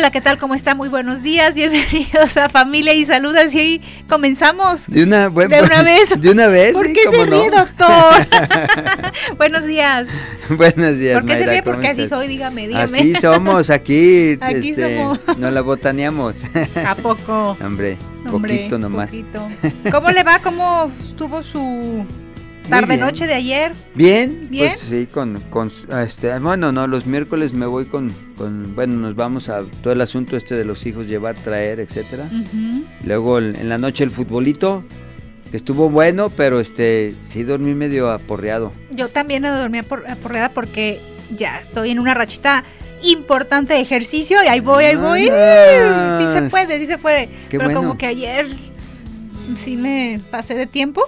Hola, ¿qué tal? ¿Cómo está? Muy buenos días. Bienvenidos a Familia y Salud. Así comenzamos. De una, de una vez. De una vez. ¿Por qué se cómo no? ríe, doctor? buenos días. Buenos días, ¿Por qué se ríe? ¿cómo Porque así soy, dígame, dígame. Así somos aquí. Aquí este, somos. No la botaneamos. ¿A poco? Hombre, Hombre, poquito nomás. poquito. ¿Cómo le va? ¿Cómo estuvo su tarde-noche de ayer? Bien, ¿Bien? pues sí, con, con este, bueno, no, los miércoles me voy con, con, bueno, nos vamos a todo el asunto este de los hijos, llevar, traer, etcétera. Luego el- en la noche el futbolito, que estuvo bueno, pero este, sí dormí medio aporreado. Yo también dormí por, aporreada porque ya estoy en una rachita importante de ejercicio y ahí voy, ahí voy. Sí se puede, sí se puede. Qué Pero bueno. como que ayer sí me pasé de tiempo.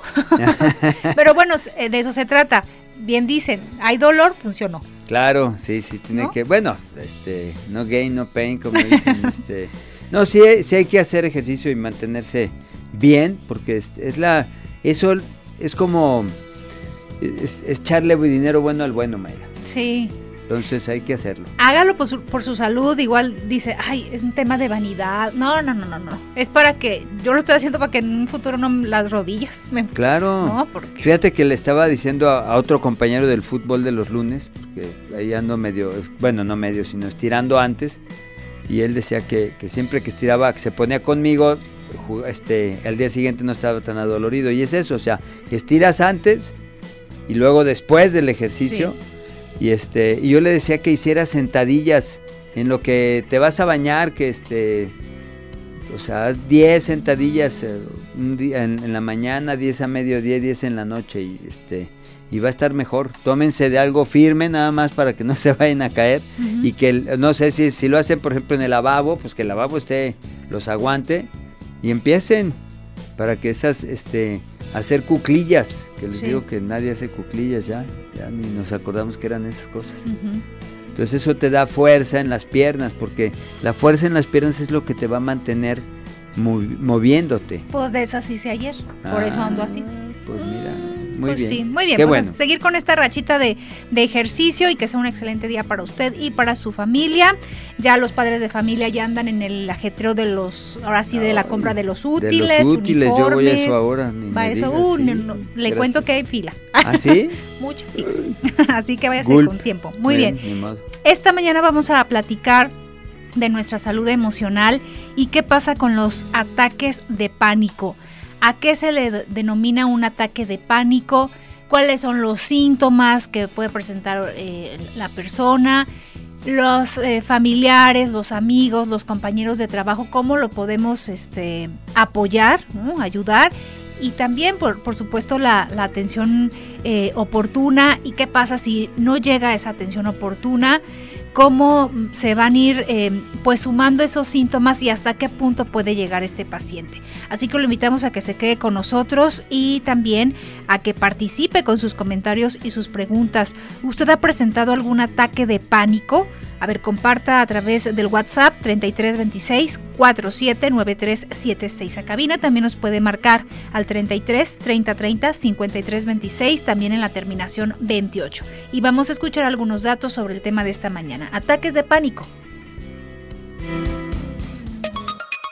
Pero bueno, eh, de eso se trata. Bien dicen, hay dolor, funcionó. Claro, sí, sí, tiene ¿No? que, bueno, este, no gain, no pain, como dicen, este, no, sí, sí hay que hacer ejercicio y mantenerse bien, porque es, es la, eso es como, es, es echarle dinero bueno al bueno, Mayra, Sí. Entonces hay que hacerlo. Hágalo por su, por su salud. Igual dice, ay, es un tema de vanidad. No, no, no, no, no. Es para que, yo lo estoy haciendo para que en un futuro no las rodillas me... Claro. No, porque... Fíjate que le estaba diciendo a, a otro compañero del fútbol de los lunes, porque ahí ando medio, bueno, no medio, sino estirando antes, y él decía que, que siempre que estiraba, que se ponía conmigo, este, al día siguiente no estaba tan adolorido, y es eso, o sea, estiras antes y luego después del ejercicio, y este, y yo le decía que hiciera sentadillas en lo que te vas a bañar, que este, o sea, haz 10 sentadillas eh, un día en, en la mañana, 10 a mediodía, 10 en la noche y este y va a estar mejor. Tómense de algo firme nada más para que no se vayan a caer y que no sé si, si lo hacen por ejemplo en el lavabo, pues que el lavabo esté los aguante y empiecen para que esas este hacer cuclillas, que les Sí. digo que nadie hace cuclillas ya, ya ni nos acordamos que eran esas cosas. Entonces eso te da fuerza en las piernas, porque la fuerza en las piernas es lo que te va a mantener movi- moviéndote. Pues de esas hice ayer. Por eso ando así. Pues mira, muy Pues bien. sí, muy bien. Qué pues bueno. seguir con esta rachita de, de ejercicio y que sea un excelente día para usted y para su familia. Ya los padres de familia ya andan en el ajetreo de los, ahora sí, de la compra de los De útiles. los útiles, yo voy a uniformes. eso ahora. ni Va eso, digas, uh, sí, no, no, le gracias. cuento que hay fila. ¿Ah, sí? Mucha fila. Así que váyase Gulp. con tiempo. Muy bien. Esta mañana vamos a platicar de nuestra salud emocional y qué pasa con los ataques de pánico. ¿A qué se le de- denomina un ataque de pánico? ¿Cuáles son los síntomas que puede presentar eh, la persona? Los eh, familiares, los amigos, los compañeros de trabajo, ¿cómo lo podemos este, apoyar, ayudar? Y también, por, por supuesto, la, la atención eh, oportuna. ¿Y qué pasa si no llega esa atención oportuna? Cómo se van a ir eh, pues sumando esos síntomas y hasta qué punto puede llegar este paciente. Así que lo invitamos a que se quede con nosotros y también a que participe con sus comentarios y sus preguntas. ¿Usted ha presentado algún ataque de pánico? A ver, comparta a través del WhatsApp 3326 479376. A cabina también nos puede marcar al 33 3030 5326, también en la terminación 28. Y vamos a escuchar algunos datos sobre el tema de esta mañana. Ataques de pánico.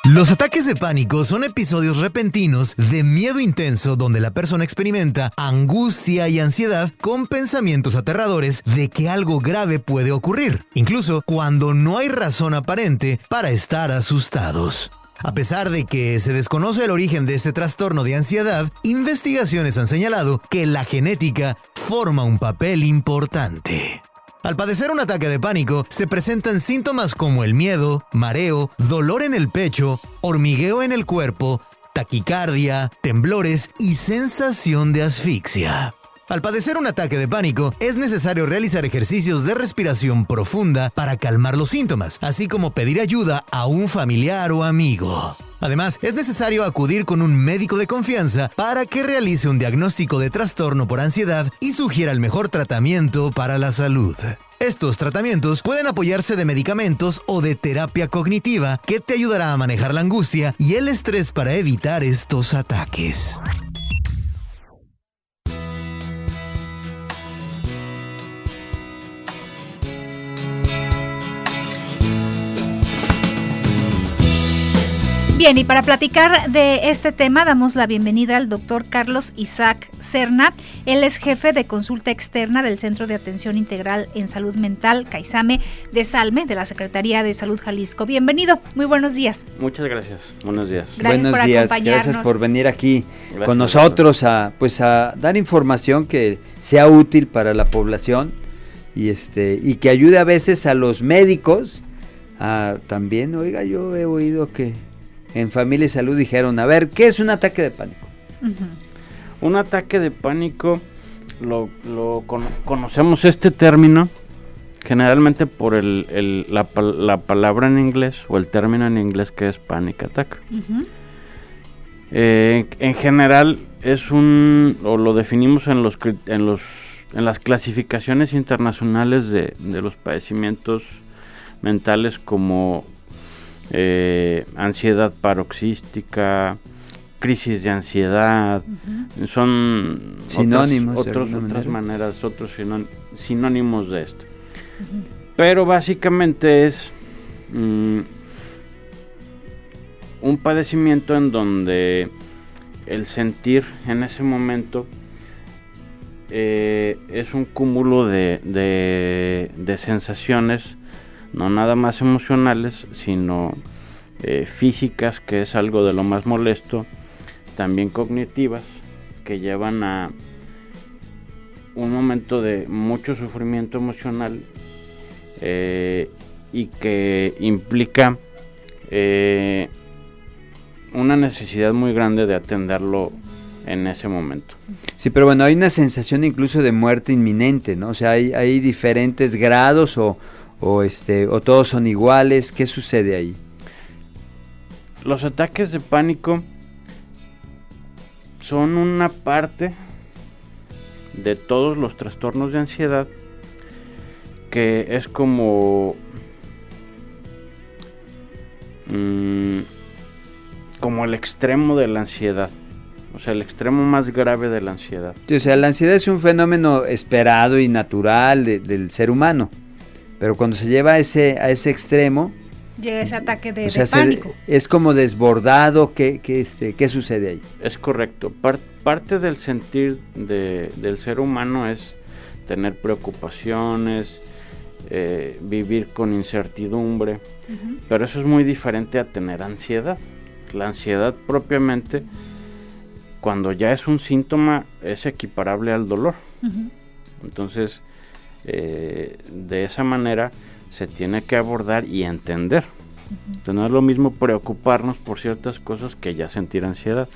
Los ataques de pánico son episodios repentinos de miedo intenso donde la persona experimenta angustia y ansiedad con pensamientos aterradores de que algo grave puede ocurrir, incluso cuando no hay razón aparente para estar asustados. A pesar de que se desconoce el origen de este trastorno de ansiedad, investigaciones han señalado que la genética forma un papel importante. Al padecer un ataque de pánico, se presentan síntomas como el miedo, mareo, dolor en el pecho, hormigueo en el cuerpo, taquicardia, temblores y sensación de asfixia. Al padecer un ataque de pánico, es necesario realizar ejercicios de respiración profunda para calmar los síntomas, así como pedir ayuda a un familiar o amigo. Además, es necesario acudir con un médico de confianza para que realice un diagnóstico de trastorno por ansiedad y sugiera el mejor tratamiento para la salud. Estos tratamientos pueden apoyarse de medicamentos o de terapia cognitiva que te ayudará a manejar la angustia y el estrés para evitar estos ataques. Bien, y para platicar de este tema damos la bienvenida al doctor Carlos Isaac Cerna. Él es jefe de consulta externa del Centro de Atención Integral en Salud Mental, CAISAME, de Salme, de la Secretaría de Salud Jalisco. Bienvenido, muy buenos días. Muchas gracias, buenos días. Gracias buenos días, gracias por venir aquí con nosotros a, pues a dar información que sea útil para la población y, este, y que ayude a veces a los médicos a, también, oiga, yo he oído que en Familia y Salud dijeron, a ver, ¿qué es un ataque de pánico? Un ataque de pánico, lo, conocemos este término generalmente por el, la, palabra en inglés o el término en inglés que es panic attack. Eh, en general es un, o lo definimos en los, en los en las clasificaciones internacionales de, de los padecimientos mentales como eh, ansiedad paroxística, crisis de ansiedad, son sinónimos, otras maneras, otros sinónimos de esto. Pero básicamente es mm, un padecimiento en donde el sentir en ese momento eh, es un cúmulo de, de sensaciones no nada más emocionales, sino eh, físicas, que es algo de lo más molesto, también cognitivas, que llevan a un momento de mucho sufrimiento emocional eh, y que implica eh, una necesidad muy grande de atenderlo en ese momento. Sí, pero bueno, hay una sensación incluso de muerte inminente, ¿no? O sea, hay, hay diferentes grados o, o este o todos son iguales, ¿qué sucede ahí? Los ataques de pánico son una parte de todos los trastornos de ansiedad que es como mm, como el extremo de la ansiedad o sea, el extremo más grave de la ansiedad. o sea, la ansiedad es un fenómeno esperado y natural del ser humano. Pero cuando se lleva a ese, a ese extremo... Llega ese ataque de, pánico. es como desbordado, ¿qué, este, ¿qué sucede ahí? Es correcto. parte del sentir del ser humano es tener preocupaciones, eh, vivir con incertidumbre, pero eso es muy diferente a tener ansiedad. La ansiedad propiamente, cuando ya es un síntoma, es equiparable al dolor. Entonces, eh, de esa manera se tiene que abordar y entender. no es lo mismo preocuparnos por ciertas cosas que ya sentir ansiedad.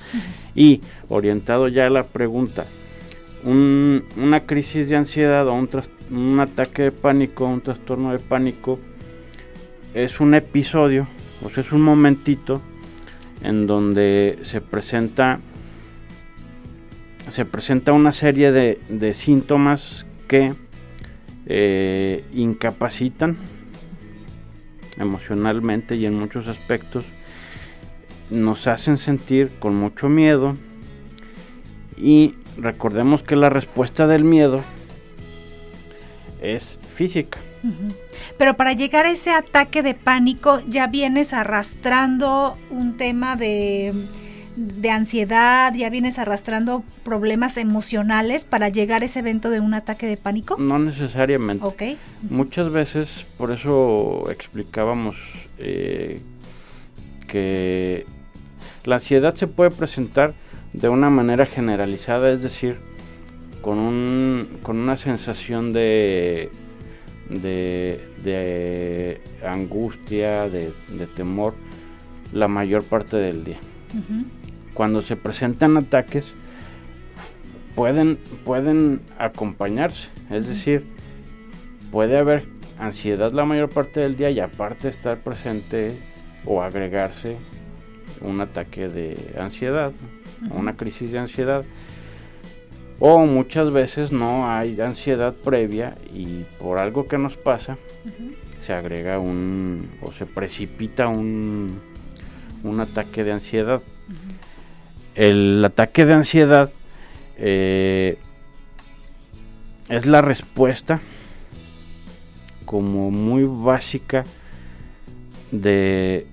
Y orientado ya a la pregunta, una crisis de ansiedad o un, un ataque de pánico, un trastorno de pánico, es un episodio, o sea, es un momentito en donde se presenta se presenta una serie de, de síntomas que eh, incapacitan emocionalmente y en muchos aspectos, nos hacen sentir con mucho miedo y recordemos que la respuesta del miedo es física. Pero para llegar a ese ataque de pánico ya vienes arrastrando un tema de de ansiedad, ya vienes arrastrando problemas emocionales para llegar a ese evento de un ataque de pánico? No necesariamente. Ok. Muchas veces, por eso explicábamos eh, que la ansiedad se puede presentar de una manera generalizada, es decir, con, un, con una sensación de, de, angustia, de, temor, la mayor parte del día cuando se presentan ataques, pueden, pueden acompañarse. Es decir, puede haber ansiedad la mayor parte del día y aparte estar presente o agregarse un ataque de ansiedad, una crisis de ansiedad. O muchas veces no hay ansiedad previa y por algo que nos pasa se agrega un o se precipita un, un ataque de ansiedad. El ataque de ansiedad eh, es la respuesta como muy básica de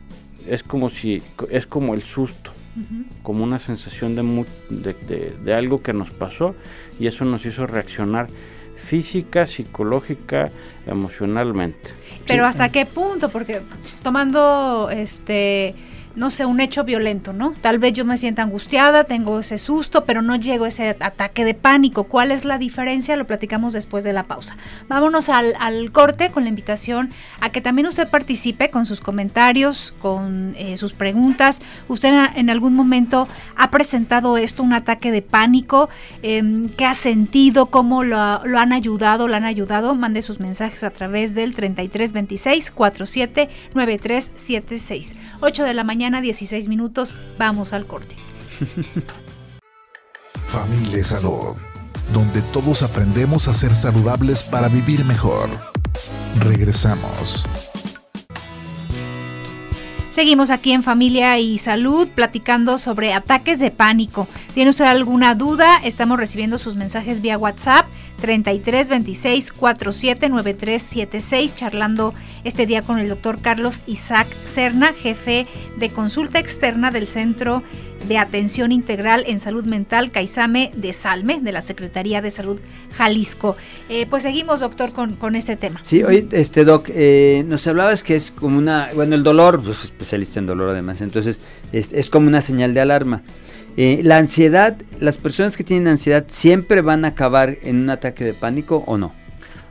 es como si es como el susto como una sensación de, de, algo que nos pasó y eso nos hizo reaccionar física, psicológica, emocionalmente. Pero hasta qué punto, porque tomando este no sé, un hecho violento, ¿no? Tal vez yo me sienta angustiada, tengo ese susto, pero no llego a ese ataque de pánico. ¿Cuál es la diferencia? Lo platicamos después de la pausa. Vámonos al, corte con la invitación a que también usted participe con sus comentarios, con eh, sus preguntas. ¿Usted en algún momento ha presentado esto, un ataque de pánico? Em, ¿Qué ha sentido? ¿Cómo lo, han ayudado? ¿Lo han ayudado? Mande sus mensajes a través del 3326 47 9376. 8 de la mañana 16 minutos. Vamos al corte. Familia Salud, donde todos aprendemos a ser saludables para vivir mejor. Regresamos. Seguimos aquí en Familia y Salud platicando sobre ataques de pánico. ¿Tiene usted alguna duda? Estamos recibiendo sus mensajes vía WhatsApp 33 26 47 9376, charlando este día con el doctor Carlos Isaac Cerna, jefe de consulta externa del Centro de Atención Integral en Salud Mental Caizame de Salme, de la Secretaría de Salud Jalisco. Eh, pues seguimos, doctor, con, con, este tema. Sí, hoy, este doc, eh, nos hablabas que es como una, bueno, el dolor, pues especialista en dolor además, entonces es, es como una señal de alarma. Eh, la ansiedad, las personas que tienen ansiedad siempre van a acabar en un ataque de pánico o no?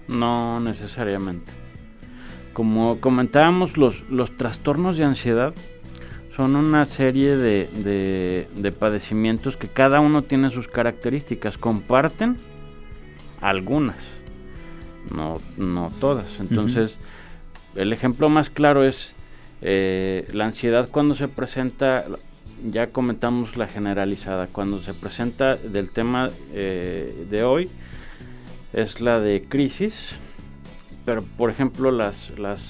No necesariamente. Como comentábamos, los, los trastornos de ansiedad son una serie de, de, padecimientos que cada uno tiene sus características, comparten algunas, no, no todas. Entonces, el ejemplo más claro es eh, la ansiedad cuando se presenta ya comentamos la generalizada. Cuando se presenta del tema eh, de hoy es la de crisis, pero por ejemplo las, las,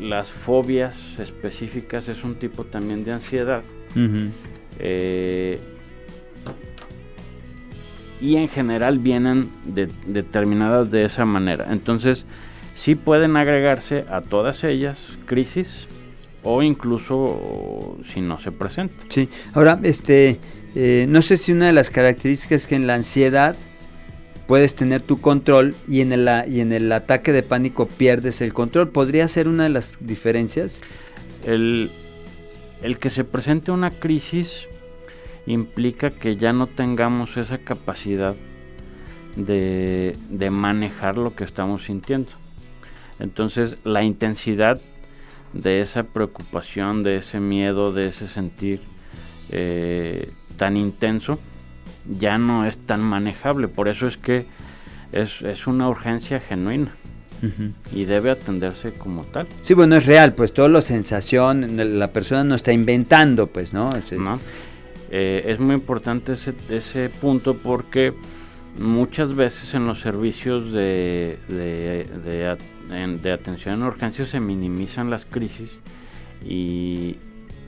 las fobias específicas es un tipo también de ansiedad. Eh, y en general vienen determinadas de esa manera. Entonces, sí pueden agregarse a todas ellas crisis, o incluso si no se presenta. Sí, ahora, este, eh, no sé si una de las características es que en la ansiedad puedes tener tu control y en el, y en el ataque de pánico pierdes el control. ¿Podría ser una de las diferencias? El, el que se presente una crisis implica que ya no tengamos esa capacidad de, de manejar lo que estamos sintiendo. Entonces la intensidad de esa preocupación, de ese miedo, de ese sentir eh, tan intenso, ya no es tan manejable. Por eso es que es, una urgencia genuina. Y debe atenderse como tal. Sí, bueno, es real, pues todo lo sensación, la persona no está inventando, pues, ¿no? Eh, es muy importante ese, ese punto porque muchas veces en los servicios de, de, de, atención en urgencias se minimizan las crisis y,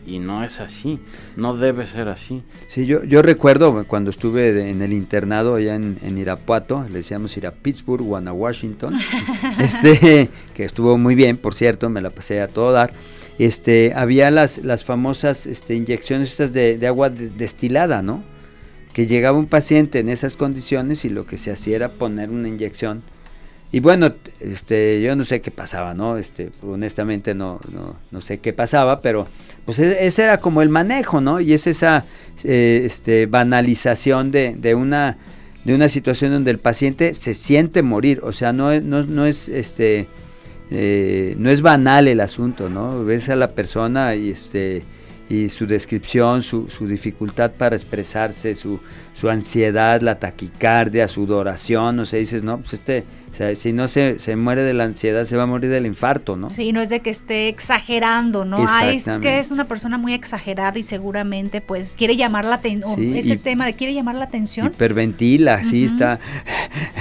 no es así, no debe ser así. Sí, yo, yo recuerdo cuando estuve en el internado allá en, Irapuato, le decíamos ir a Pittsburgh o a Washington, este, que estuvo muy bien, por cierto, me la pasé a todo dar. Este, había las, las famosas este, inyecciones estas de, de agua destilada, ¿no? que llegaba un paciente en esas condiciones y lo que se hacía era poner una inyección. Y bueno, este, yo no sé qué pasaba, ¿no? Este, honestamente no, no, no sé qué pasaba, pero pues e, ese era como el manejo, ¿no? Y es esa eh, este, banalización de, de, una, de una situación donde el paciente se siente morir, o sea, no, no, no es este eh, no es banal el asunto, ¿no? Ves a la persona y este y su descripción, su, su dificultad para expresarse, su, su, ansiedad, la taquicardia, sudoración, o sea, dices, no, pues este, o sea, si no se, se, muere de la ansiedad, se va a morir del infarto, ¿no? Sí, no es de que esté exagerando, ¿no? Ah, es que es una persona muy exagerada y seguramente, pues, quiere llamar la atención, sí, este tema de quiere llamar la atención. Hiperventila, sí, está,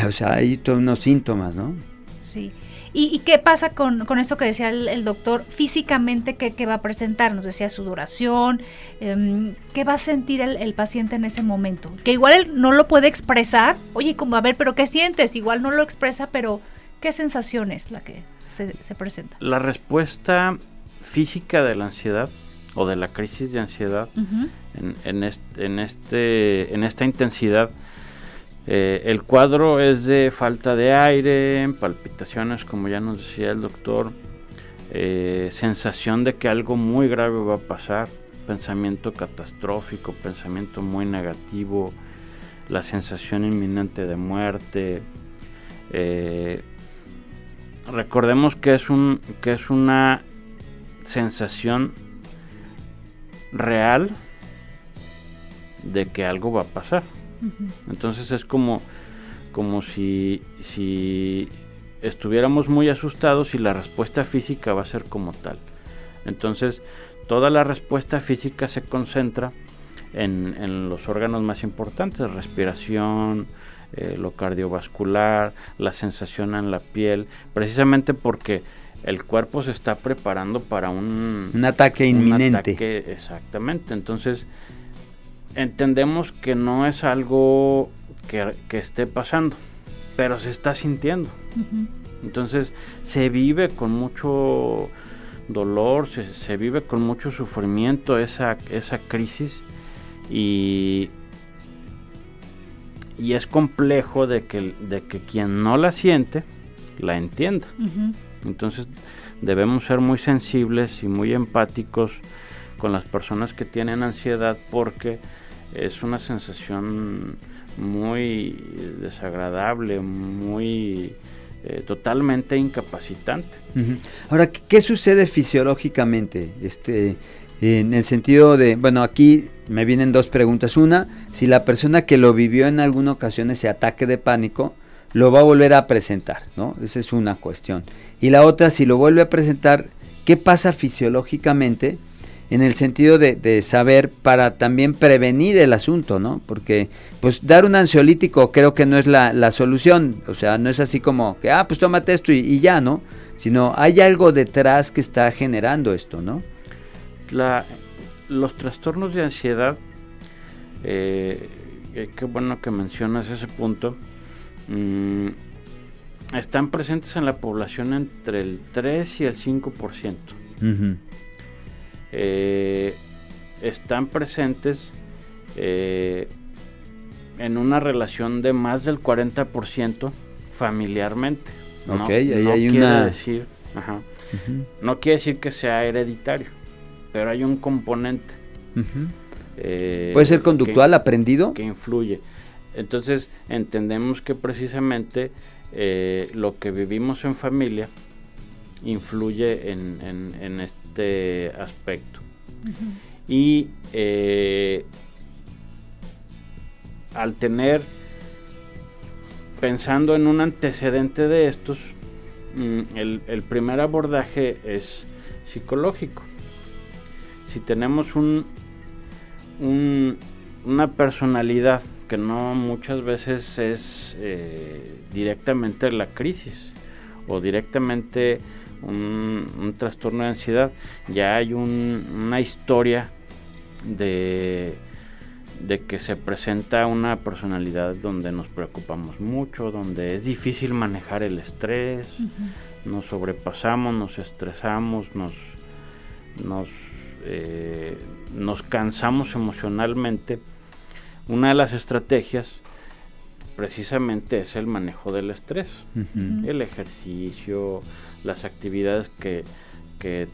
o sea, hay todos unos síntomas, ¿no? Sí. ¿Y, qué pasa con, esto que decía el, doctor? Físicamente, ¿qué, va a presentar? Nos decía sudoración. Eh, ¿Qué va a sentir el, paciente en ese momento? Que igual él no lo puede expresar. Oye, como a ver, ¿pero qué sientes? Igual no lo expresa, pero ¿qué sensación es la que se, presenta? La respuesta física de la ansiedad o de la crisis de ansiedad en, este, en, este, en esta intensidad eh, el cuadro es de falta de aire, palpitaciones, como ya nos decía el doctor, eh, sensación de que algo muy grave va a pasar, pensamiento catastrófico, pensamiento muy negativo, la sensación inminente de muerte. Eh, recordemos que es, un, que es una sensación real de que algo va a pasar. Entonces es como, como si, si estuviéramos muy asustados y la respuesta física va a ser como tal. Entonces toda la respuesta física se concentra en, los órganos más importantes, respiración, eh, lo cardiovascular, la sensación en la piel, precisamente porque el cuerpo se está preparando para un, un ataque inminente. exactamente, entonces entendemos que no es algo que, esté pasando, pero se está sintiendo. Entonces se vive con mucho dolor, se, vive con mucho sufrimiento esa, esa crisis y, y es complejo de que, de que quien no la siente la entienda. Entonces debemos ser muy sensibles y muy empáticos con las personas que tienen ansiedad porque es una sensación muy desagradable, muy eh, totalmente incapacitante. Ahora, ¿qué sucede fisiológicamente? Este, en el sentido de, bueno, aquí me vienen dos preguntas. Una, si la persona que lo vivió en alguna ocasión ese ataque de pánico, lo va a volver a presentar, ¿no? Esa es una cuestión. Y la otra, si lo vuelve a presentar, ¿qué pasa fisiológicamente? En el sentido de, saber para también prevenir el asunto, ¿no? Porque pues dar un ansiolítico creo que no es la, solución, o sea, no es así como que, ah, pues tómate esto y, ya, ¿no? Sino hay algo detrás que está generando esto, ¿no? La, los trastornos de ansiedad, eh, eh, qué bueno que mencionas ese punto, mm, están presentes en la población entre el 3 y el 5%. Eh, están presentes eh, en una relación de más del 40% familiarmente. no, quiere decir, no quiere decir que sea hereditario, pero hay un componente. Eh, ¿Puede ser conductual, aprendido? Que influye. Entonces entendemos que precisamente lo que vivimos en familia influye en, en, en, este aspecto. Y eh, al tener, pensando en un antecedente de estos, mm, el, primer abordaje es psicológico. Si tenemos un, una personalidad que no muchas veces es eh, directamente la crisis o directamente un, trastorno de ansiedad, ya hay una historia de, de que se presenta una personalidad donde nos preocupamos mucho, donde es difícil manejar el estrés, nos sobrepasamos, nos estresamos, nos, nos, eh, nos cansamos emocionalmente. Una de las estrategias precisamente es el manejo del estrés, el ejercicio, las actividades que,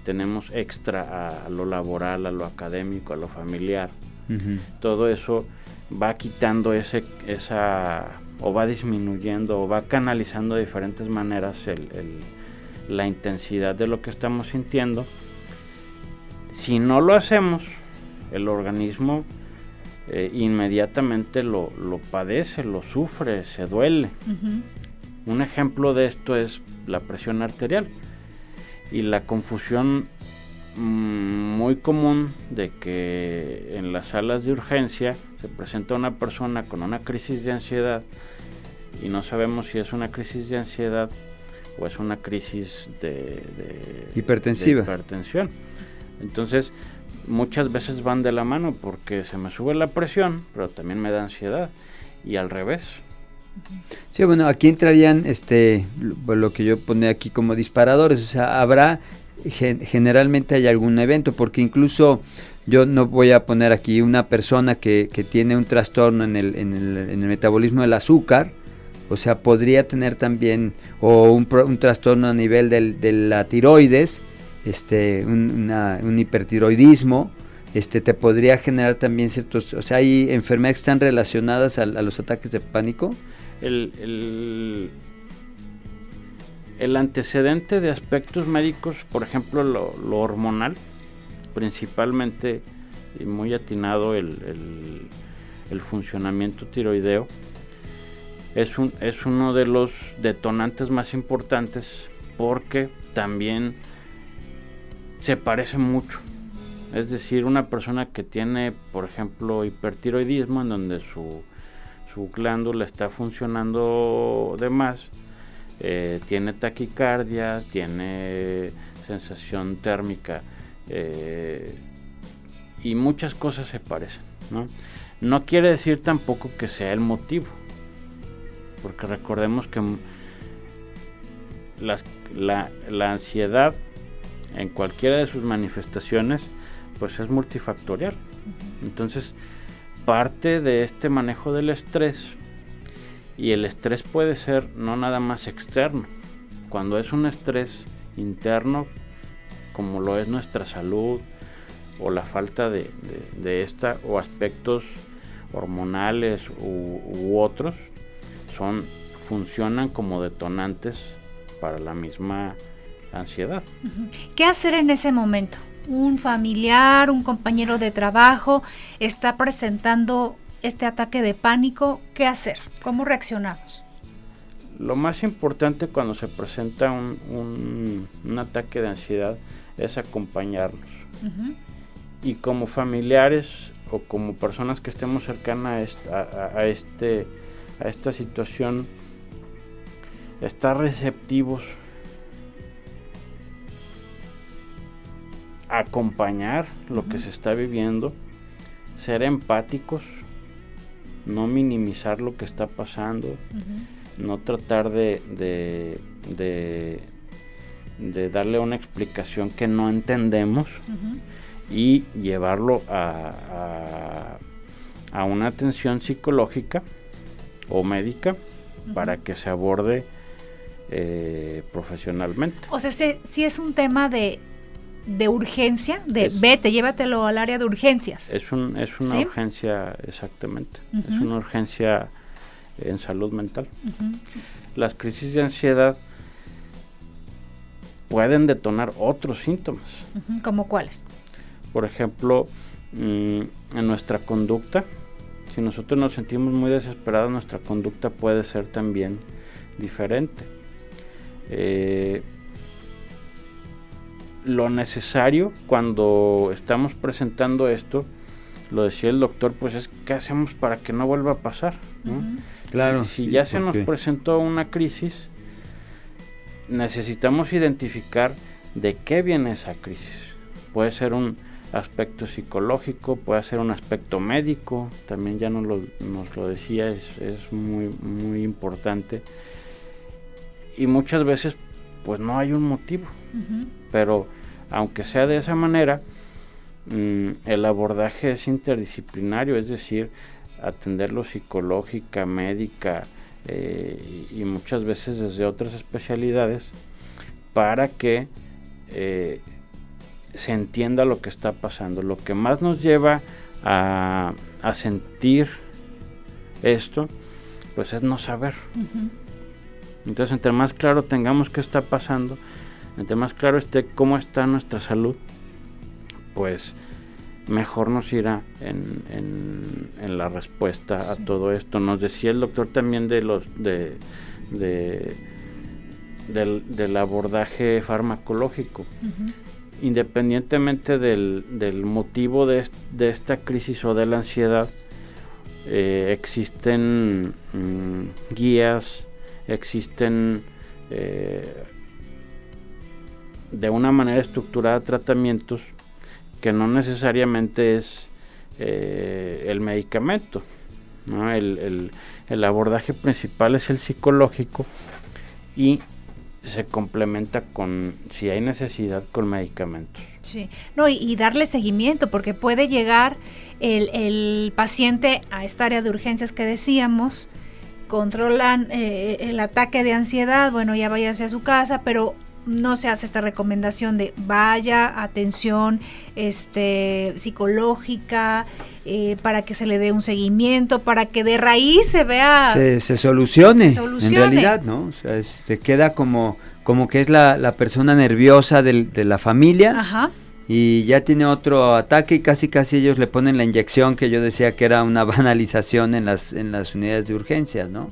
tenemos extra a lo laboral, a lo académico, a lo familiar. Todo eso va quitando ese, esa, o va disminuyendo, o va canalizando de diferentes maneras la intensidad de lo que estamos sintiendo. Si no lo hacemos, el organismo eh, inmediatamente lo, padece, lo sufre, se duele. Un ejemplo de esto es la presión arterial y la confusión mm, muy común de que en las salas de urgencia se presenta una persona con una crisis de ansiedad y no sabemos si es una crisis de ansiedad o es una crisis de, hipertensiva. hipertensión. Entonces, muchas veces van de la mano porque se me sube la presión, pero también me da ansiedad y al revés. Sí, bueno, aquí entrarían este lo, que yo pone aquí como disparadores, o sea, habrá generalmente hay algún evento porque incluso yo no voy a poner aquí una persona que, que tiene un trastorno en el, en, el, en el metabolismo del azúcar, o sea, podría tener también o un, un trastorno a nivel del, de la tiroides, este, un, hipertiroidismo, este, te podría generar también ciertos, o sea, hay enfermedades que están relacionadas a, los ataques de pánico. El, el, antecedente de aspectos médicos, por ejemplo, lo, hormonal, principalmente y muy atinado el, el funcionamiento tiroideo, es, un, es uno de los detonantes más importantes porque también se parece mucho. Es decir, una persona que tiene, por ejemplo, hipertiroidismo, en donde su, su glándula está funcionando de más, eh, tiene taquicardia, tiene sensación térmica eh, y muchas cosas se parecen. ¿no? no quiere decir tampoco que sea el motivo porque recordemos que la, ansiedad en cualquiera de sus manifestaciones pues es multifactorial. Entonces, parte de este manejo del estrés y el estrés puede ser no nada más externo. Cuando es un estrés interno, como lo es nuestra salud o la falta de, esta o aspectos hormonales u otros, son funcionan como detonantes para la misma ansiedad. ¿Qué hacer en ese momento? Un familiar, un compañero de trabajo está presentando este ataque de pánico, ¿qué hacer? ¿Cómo reaccionamos? Lo más importante cuando se presenta un, ataque de ansiedad es acompañarnos. Y como familiares o como personas que estemos cercanas a este a esta situación, estar receptivos, acompañar lo que se está viviendo, ser empáticos, no minimizar lo que está pasando, no tratar de, de, de, darle una explicación que no entendemos y llevarlo a, a, a una atención psicológica o médica para que se aborde eh, profesionalmente. O sea, si, es un tema de, urgencia, de vete, llévatelo al área de urgencias. Es, un, es una urgencia, exactamente. Es una urgencia en salud mental. Las crisis de ansiedad pueden detonar otros síntomas. ¿Como cuáles? Por ejemplo, mm, en nuestra conducta, si nosotros nos sentimos muy desesperados, nuestra conducta puede ser también diferente. Eh, lo necesario cuando estamos presentando esto, lo decía el doctor, pues es qué hacemos para que no vuelva a pasar. Claro. Si, ya se nos presentó una crisis, necesitamos identificar de qué viene esa crisis. Puede ser un, aspecto psicológico, puede ser un aspecto médico, también ya nos lo, nos lo decía, es, muy, muy importante. Y muchas veces pues no hay un motivo, pero aunque sea de esa manera, mm, el abordaje es interdisciplinario, es decir, atenderlo psicológica, médica eh, y muchas veces desde otras especialidades para que eh, se entienda lo que está pasando. Lo que más nos lleva a, sentir esto, pues es no saber. Entonces, entre más claro tengamos qué está pasando, entre más claro esté cómo está nuestra salud, pues mejor nos irá en, en, la respuesta a todo esto. Nos decía el doctor también de los de, del, abordaje farmacológico. Independientemente del, del motivo de, de, esta crisis o de la ansiedad, eh, existen mm, guías, existen eh, de una manera estructurada tratamientos que no necesariamente es eh, el medicamento. El, el, abordaje principal es el psicológico y se complementa con, si hay necesidad, con medicamentos. Sí, no, y, darle seguimiento, porque puede llegar el, el, paciente a esta área de urgencias que decíamos, controlan eh, el ataque de ansiedad, bueno, ya váyase a su casa, pero no se hace esta recomendación de vaya, atención este, psicológica, eh, para que se le dé un seguimiento, para que de raíz se vea... Se, solucione, en realidad, ¿no? O sea, se queda como, como que es la, la persona nerviosa de la familia. Ajá. Y ya tiene otro ataque y casi casi ellos le ponen la inyección que yo decía que era una banalización en las, en las unidades de urgencia, ¿no?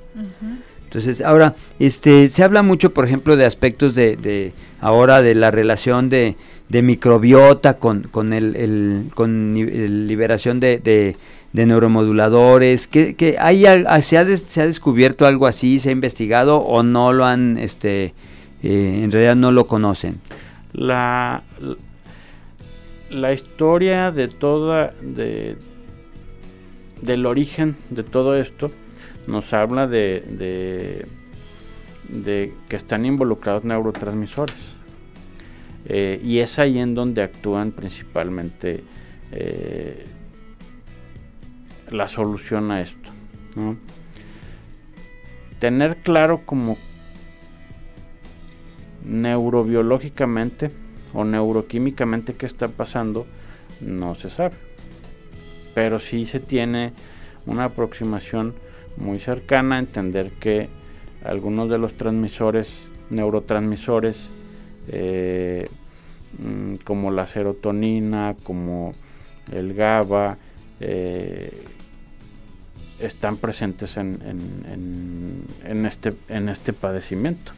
Entonces, ahora, este, se habla mucho, por ejemplo, de aspectos de, de ahora de la relación de, de microbiota con, con, el, con liberación de, de, neuromoduladores, que, que hay, se, ha se ha descubierto algo así, se ha investigado o no lo han, este, eh, en realidad no lo conocen. La, la historia de toda, de, del origen de todo esto, nos habla de, de, que están involucrados neurotransmisores. Eh, y es ahí en donde actúan principalmente eh, la solución a esto. Tener claro como neurobiológicamente o neuroquímicamente qué está pasando no se sabe. Pero sí se tiene una aproximación muy cercana, entender que algunos de los transmisores, neurotransmisores, eh, mm, como la serotonina, como el GABA, eh, están presentes en, en, este, en este padecimiento.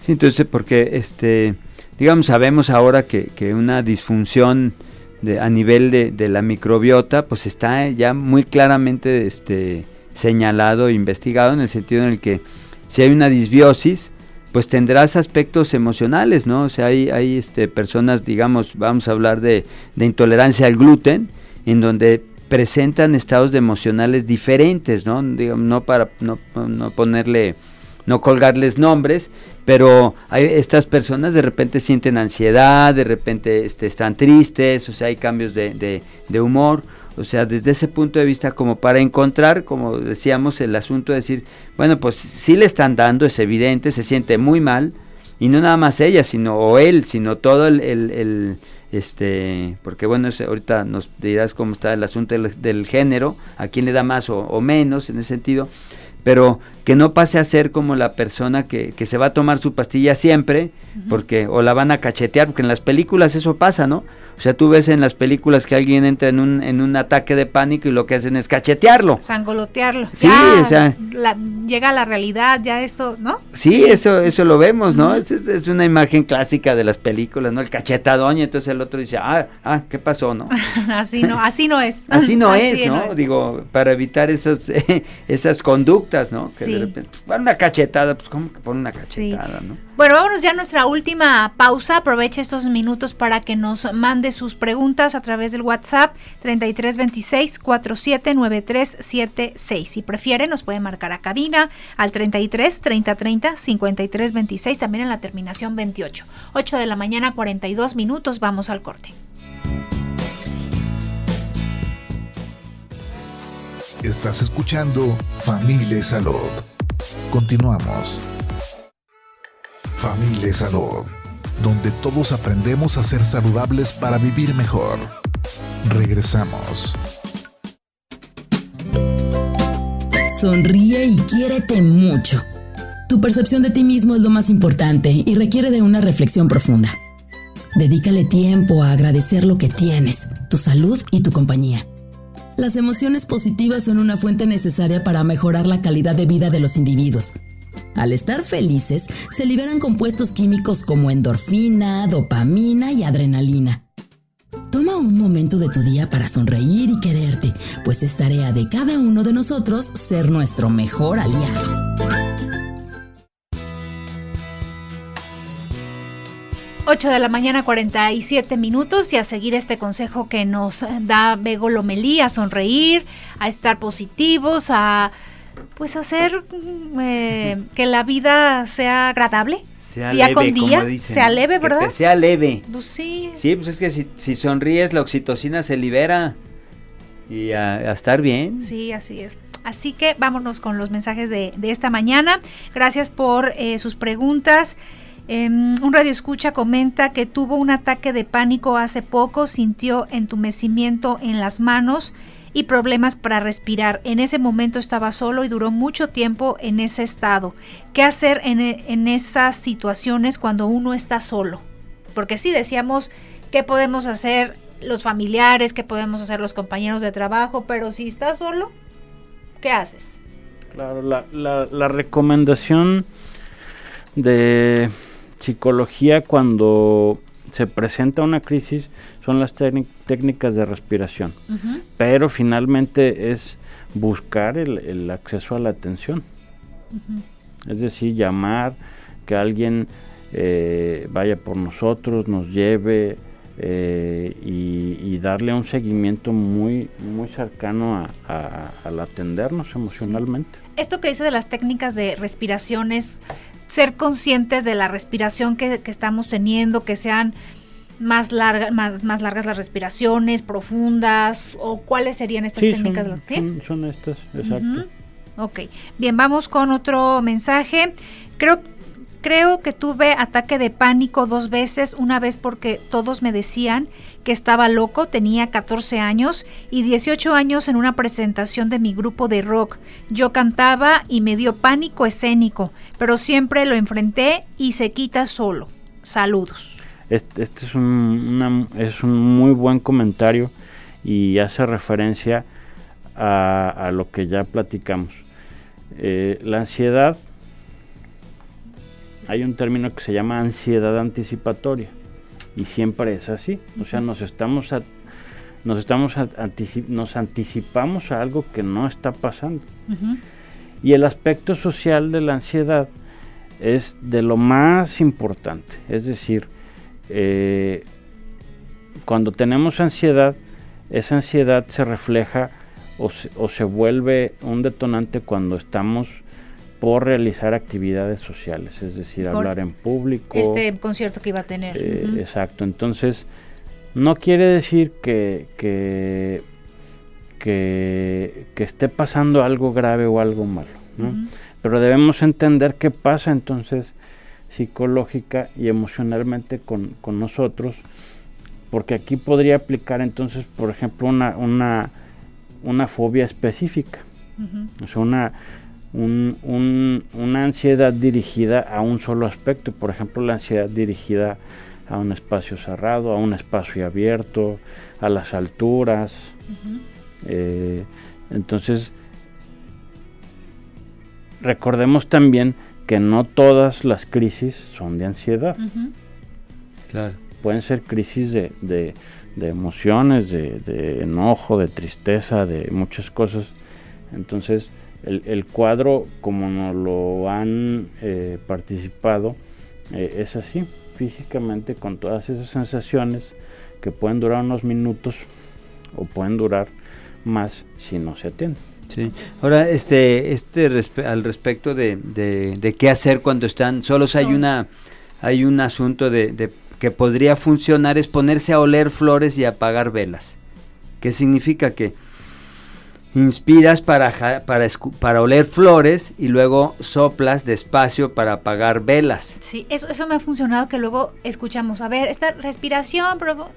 Sí, entonces, porque, este, digamos, sabemos ahora que, que una disfunción de, a nivel de, de, la microbiota, pues está ya muy claramente este, señalado e investigado en el sentido en el que si hay una disbiosis, pues tendrás aspectos emocionales, ¿no? O sea, hay, hay este, personas, digamos, vamos a hablar de, intolerancia al gluten, en donde presentan estados de emocionales diferentes, ¿no? no para no, ponerle, no colgarles nombres, pero hay, estas personas de repente sienten ansiedad, de repente este, están tristes, o sea, hay cambios de, de humor o sea, desde ese punto de vista, como para encontrar, como decíamos, el asunto de decir, bueno, pues sí le están dando, es evidente, se siente muy mal, y no nada más ella, sino, o él, sino todo el, el, este, porque bueno, ahorita nos dirás cómo está el asunto del, género, a quién le da más o, menos en ese sentido, pero que no pase a ser como la persona que, que se va a tomar su pastilla siempre, porque o la van a cachetear, porque en las películas eso pasa, ¿no? O sea, tú ves en las películas que alguien entra en un, en un ataque de pánico y lo que hacen es cachetearlo. Sangolotearlo. Sí, o sea. llega a la realidad, ya eso, ¿no? Sí, eso eso lo vemos, ¿no? es, es, una imagen clásica de las películas, ¿no? El cachetadón y entonces el otro dice, ah, ah, ¿qué pasó, no? así no, así no es. así no es, ¿no? Digo, para evitar esas, esas conductas, ¿no? Que de repente, pues, una cachetada, pues, ¿cómo que pone una cachetada, no? Bueno, vámonos ya a nuestra última pausa. Aproveche estos minutos para que nos mande sus preguntas a través del WhatsApp 3326 479376. Si prefiere, nos puede marcar a cabina al 33 3030 5326, también en la terminación 28. 8 de la mañana, 42 minutos. Vamos al corte. Estás escuchando Familia Salud. Continuamos. Familia Salud, donde todos aprendemos a ser saludables para vivir mejor. Regresamos. Sonríe y quiérete mucho. Tu percepción de ti mismo es lo más importante y requiere de una reflexión profunda. Dedícale tiempo a agradecer lo que tienes, tu salud y tu compañía. Las emociones positivas son una fuente necesaria para mejorar la calidad de vida de los individuos. Al estar felices, se liberan compuestos químicos como endorfina, dopamina y adrenalina. Toma un momento de tu día para sonreír y quererte, pues es tarea de cada uno de nosotros ser nuestro mejor aliado. 8 de la mañana 47 minutos y a seguir este consejo que nos da Bego Lomelí, a sonreír, a estar positivos, a pues hacer eh, que la vida sea agradable. Sea día leve, con día, como dicen, sea leve, que ¿verdad? sea leve. Pues sí. Sí, pues es que si, si sonríes, la oxitocina se libera y a, a estar bien. Sí, así es. Así que vámonos con los mensajes de, de esta mañana. Gracias por eh, sus preguntas. Em, un radio escucha comenta que tuvo un ataque de pánico hace poco, sintió entumecimiento en las manos y problemas para respirar. En ese momento estaba solo y duró mucho tiempo en ese estado. ¿Qué hacer en, e- esas situaciones cuando uno está solo? Porque sí decíamos qué podemos hacer los familiares, qué podemos hacer los compañeros de trabajo, pero si estás solo, ¿qué haces? Claro, la, la, la recomendación de psicología cuando se presenta una crisis son las técnic- técnicas de respiración, pero finalmente es buscar el, el acceso a la atención, es decir, llamar, que alguien eh, vaya por nosotros, nos lleve eh, y, y darle un seguimiento muy, muy cercano a, a- al atendernos emocionalmente. Esto que dice de las técnicas de respiración es ser conscientes de la respiración que, que estamos teniendo, que sean más, larga, más, más largas las respiraciones, profundas, o cuáles serían estas Sí, técnicas. son, ¿sí? son- son estas, exacto. Ujú. Ok, bien, vamos con otro mensaje. Creo, creo que tuve ataque de pánico dos veces, una vez porque todos me decían que estaba loco, tenía 14 años y 18 años en una presentación de mi grupo de rock. Yo cantaba y me dio pánico escénico, pero siempre lo enfrenté y se quita solo. Saludos. Este, este es, un, una- es un muy buen comentario y hace referencia a, a lo que ya platicamos. Eh, la ansiedad, hay un término que se llama ansiedad anticipatoria y siempre es así. O sea, nos estamos, a- nos, estamos a- nos anticipamos a algo que no está pasando. Y el aspecto social de la ansiedad es de lo más importante. Es decir, eh, cuando tenemos ansiedad, esa ansiedad se refleja o se, o se vuelve un detonante cuando estamos por realizar actividades sociales, es decir, Por hablar en público. Este concierto que iba a tener. Eh. Exacto, entonces no quiere decir que, que, que, que esté pasando algo grave o algo malo, ¿no? Pero debemos entender qué pasa entonces psicológica y emocionalmente con, con nosotros, porque aquí podría aplicar entonces, por ejemplo, una, una, una fobia específica, o sea, una, un- un- una ansiedad dirigida a un solo aspecto, por ejemplo, la ansiedad dirigida a un espacio cerrado, a un espacio abierto, a las alturas. Eh, entonces, recordemos también que no todas las crisis son de ansiedad. Claro. pueden ser crisis de, de- de emociones, de, de enojo, de tristeza, de muchas cosas. Entonces, el, el cuadro, como nos lo han eh, participado, eh, es así, físicamente, con todas esas sensaciones que pueden durar unos minutos o pueden durar más si no se atiende. Sí. Ahora, este, este respe- al respecto de, de, de qué hacer cuando están solos, hay una, hay un asunto de, de que podría funcionar es ponerse a oler flores y apagar velas. ¿Qué significa que inspiras para para para oler flores y luego soplas despacio para apagar velas? Sí, eso, eso me ha funcionado que luego escuchamos, a ver, esta respiración, pero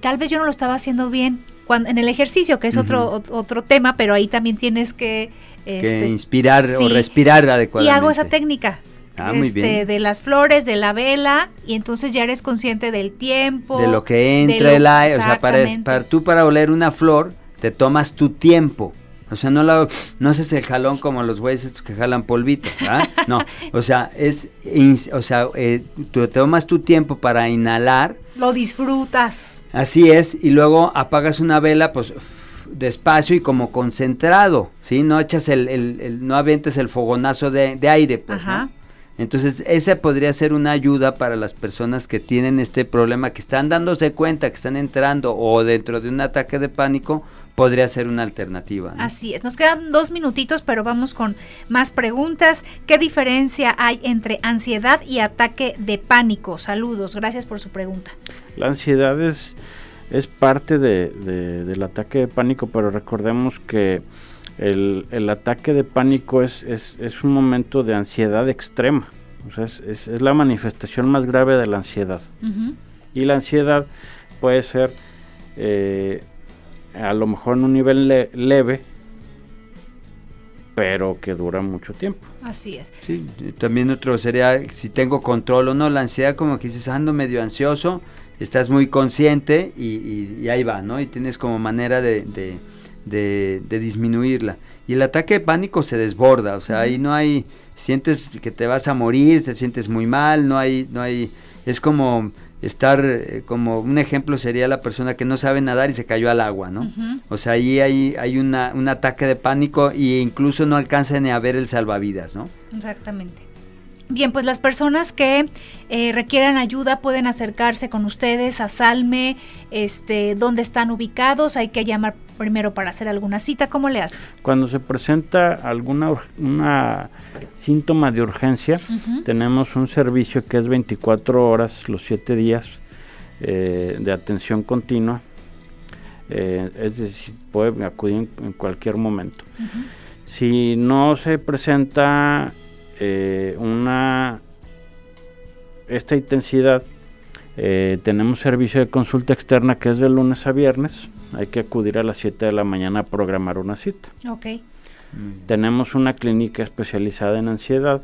tal vez yo no lo estaba haciendo bien cuando, en el ejercicio, que es otro, ot- otro tema, pero ahí también tienes que... Que este, inspirar o respirar y adecuadamente. hago esa técnica, Ah, muy este, bien. de las flores, de la vela, y entonces ya eres consciente del tiempo. De lo que entra lo- el aire, o sea, para, para tú para oler una flor, te tomas tu tiempo. O sea, no la, no haces el jalón como los güeyes estos que jalan polvito, ¿verdad? No, o sea, es, o sea, eh, tú te tomas tu tiempo para inhalar, Lo disfrutas. Así es, y luego apagas una vela, pues despacio y como concentrado, ¿sí? No echas el, el- el- no avientes el fogonazo de, de aire, pues, Ajá. ¿no? Entonces, esa podría ser una ayuda para las personas que tienen este problema, que están dándose cuenta, que están entrando o dentro de un ataque de pánico, podría ser una alternativa. ¿no? Así es. Nos quedan dos minutitos, pero vamos con más preguntas. ¿Qué diferencia hay entre ansiedad y ataque de pánico? Saludos. Gracias por su pregunta. La ansiedad es, es parte de- de- del ataque de pánico, pero recordemos que el, el ataque de pánico es, es, es un momento de ansiedad extrema. O sea, es, es- es la manifestación más grave de la ansiedad. Y la ansiedad puede ser eh, a lo mejor en un nivel le- leve, pero que dura mucho tiempo. Así es. Sí, también otro sería si tengo control o no. La ansiedad, como que dices, ando medio ansioso, estás muy consciente y, y- y ahí va, ¿no? Y tienes como manera de, de- de- de disminuirla. Y el ataque de pánico se desborda, o sea, ahí no hay, sientes que te vas a morir, te sientes muy mal, no hay, no hay, es como estar, eh, como un ejemplo sería la persona que no sabe nadar y se cayó al agua, ¿no? O sea, ahí hay, hay una, un ataque de pánico e incluso no alcanza ni a ver el salvavidas, ¿no? Exactamente. Bien, pues las personas que eh, requieran ayuda pueden acercarse con ustedes a Salme, este, dónde están ubicados, hay que llamar primero para hacer alguna cita, ¿cómo le hacen? Cuando se presenta alguna una síntoma de urgencia, tenemos un servicio que es 24 horas, los 7 días eh, de atención continua. Eh, es decir, puede acudir en, cualquier momento. Si no se presenta eh, una esta intensidad, eh, tenemos servicio de consulta externa que es de lunes a viernes. Hay que acudir a las 7 de la mañana a programar una cita. Ok. Tenemos una clínica especializada en ansiedad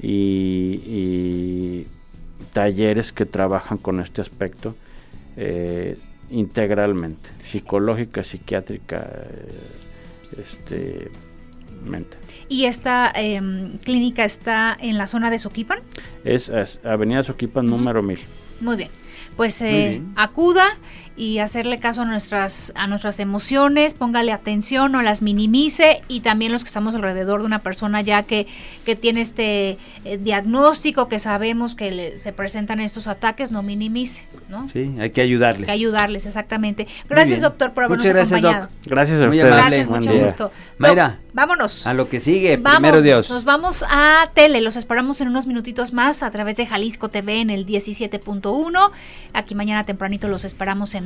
y, y talleres que trabajan con este aspecto eh, integralmente, psicológica, psiquiátrica, eh, este, mente. ¿Y esta em, clínica está en la zona de Soquipan? Es, Avenida Soquipan número 1000. Muy bien. Pues Muy eh, bien. acuda y hacerle caso a nuestras, a nuestras emociones, póngale atención, no las minimice y también los que estamos alrededor de una persona ya que, que tiene este eh, diagnóstico, que sabemos que le- se presentan estos ataques, no minimice, ¿no? Sí, hay que ayudarles. Hay que ayudarles, exactamente. Gracias, doctor, por habernos Muchas gracias, acompañado. Doc. Gracias a Muy amable. Gracias, Buen mucho día. gusto. Mayra. Doc, vámonos. A lo que sigue, Vamos, primero Dios. Nos vamos a tele, los esperamos en unos minutitos más a través de Jalisco TV en el 17.1. Aquí mañana tempranito los esperamos en